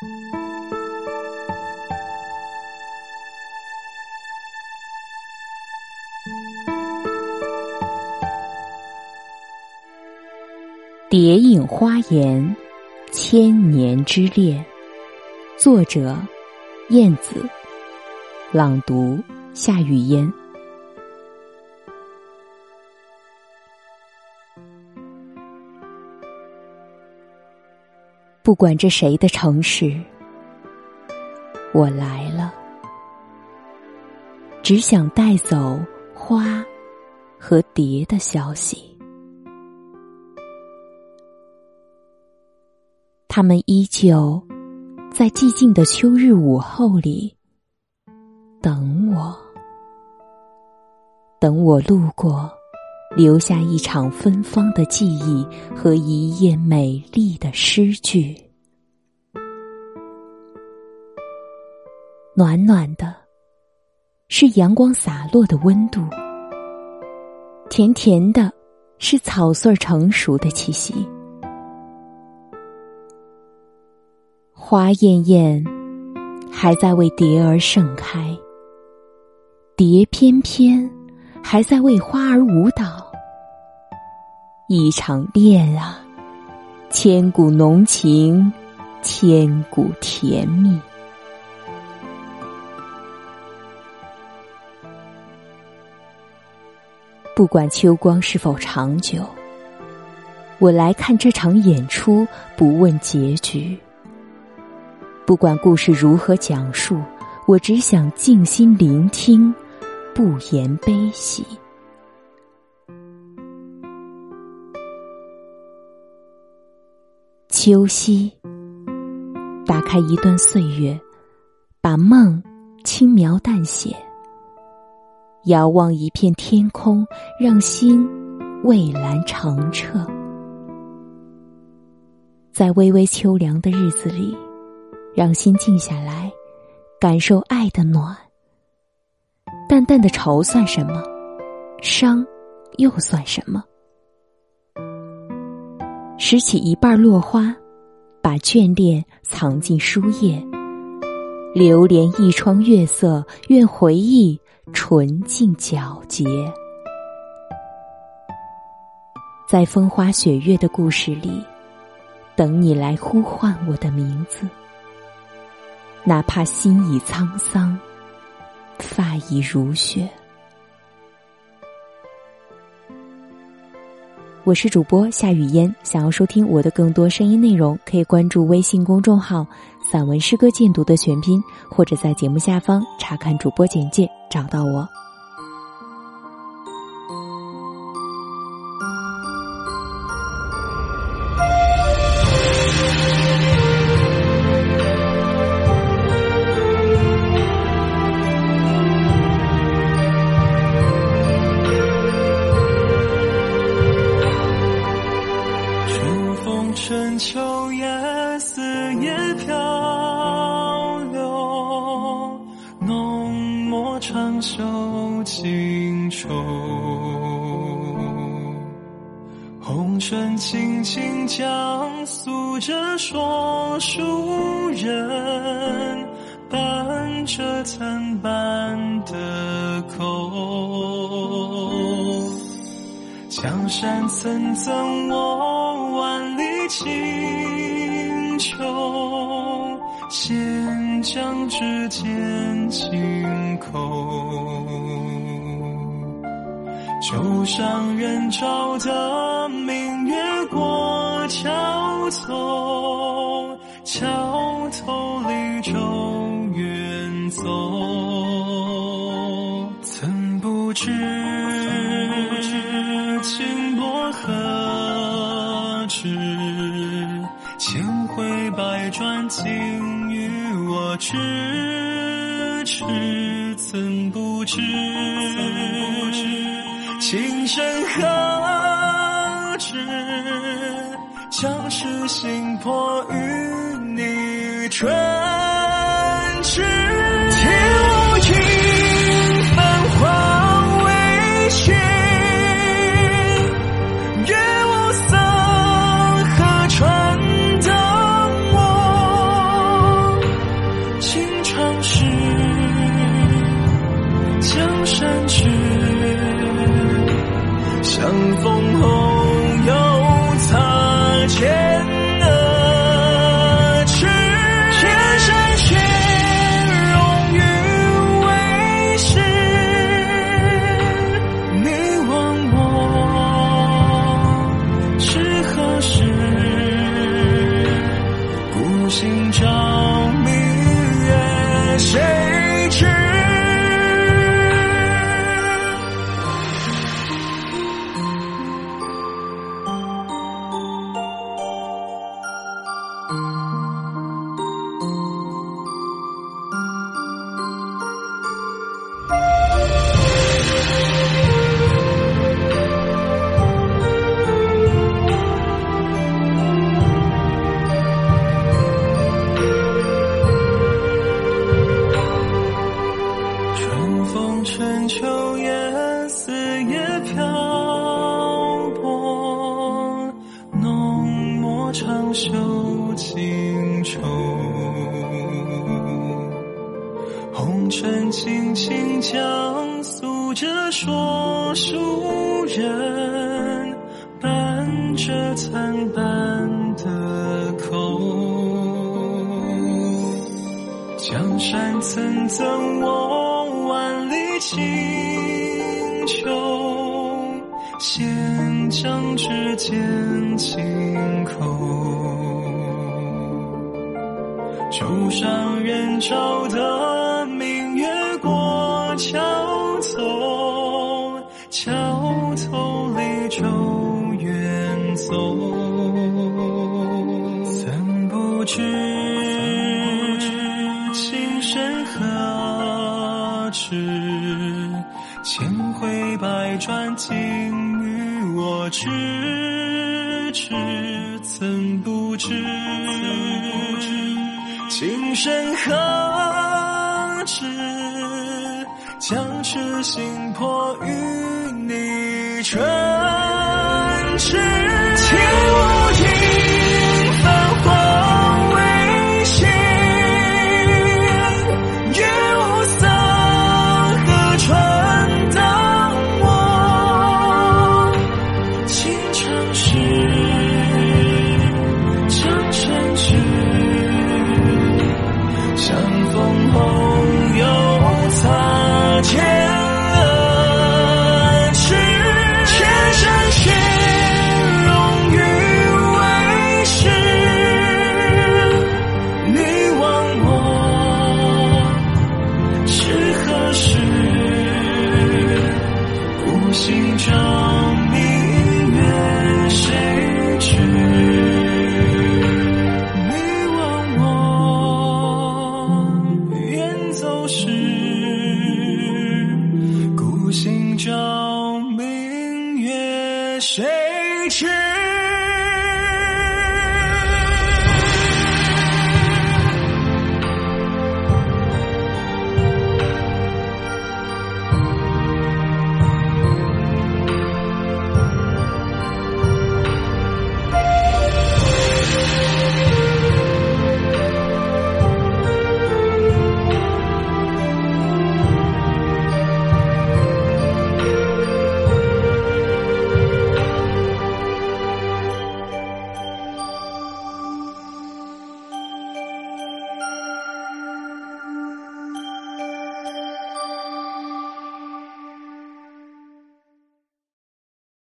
《蝶影花颜》千年之恋，作者：燕子，朗读：夏雨嫣。不管这谁的城市，我来了，只想带走花和蝶的消息。他们依旧在寂静的秋日午后里等我，等我路过，留下一场芬芳的记忆和一页美丽的诗句。暖暖的，是阳光洒落的温度；甜甜的，是草穗成熟的气息。花艳艳，还在为蝶儿盛开；蝶翩翩，还在为花儿舞蹈。一场恋啊，千古浓情，千古甜蜜。不管秋光是否长久，我来看这场演出，不问结局。不管故事如何讲述，我只想静心聆听，不言悲喜。秋夕，打开一段岁月，把梦轻描淡写。遥望一片天空，让心蔚蓝澄澈。在微微秋凉的日子里。让心静下来，感受爱的暖。淡淡的愁算什么？伤又算什么？拾起一半落花，把眷恋藏进书页。流连一窗月色，愿回忆纯净皎洁。在风花雪月的故事里，等你来呼唤我的名字。哪怕心已沧桑，发已如雪。我是主播夏雨嫣，想要收听我的更多声音内容，可以关注微信公众号“散文诗歌鉴读”的全拼，或者在节目下方查看主播简介，找到我。秋叶四野漂流，浓墨长袖轻愁，红唇轻轻将诉着说书人，伴着残斑的口。江山层层，我万里清秋。先将指尖，轻口，旧上人照的明月过桥头，桥头离舟远走，曾不知竟与我。咫尺，怎不知情深何止？将痴心魄与你唇相逢 红尘轻轻将诉着说书人，伴着残斑的口。江山曾赠我万里清秋，闲将指尖轻叩。旧上人照得知，知，怎不知情深何止？将痴心破与你唇。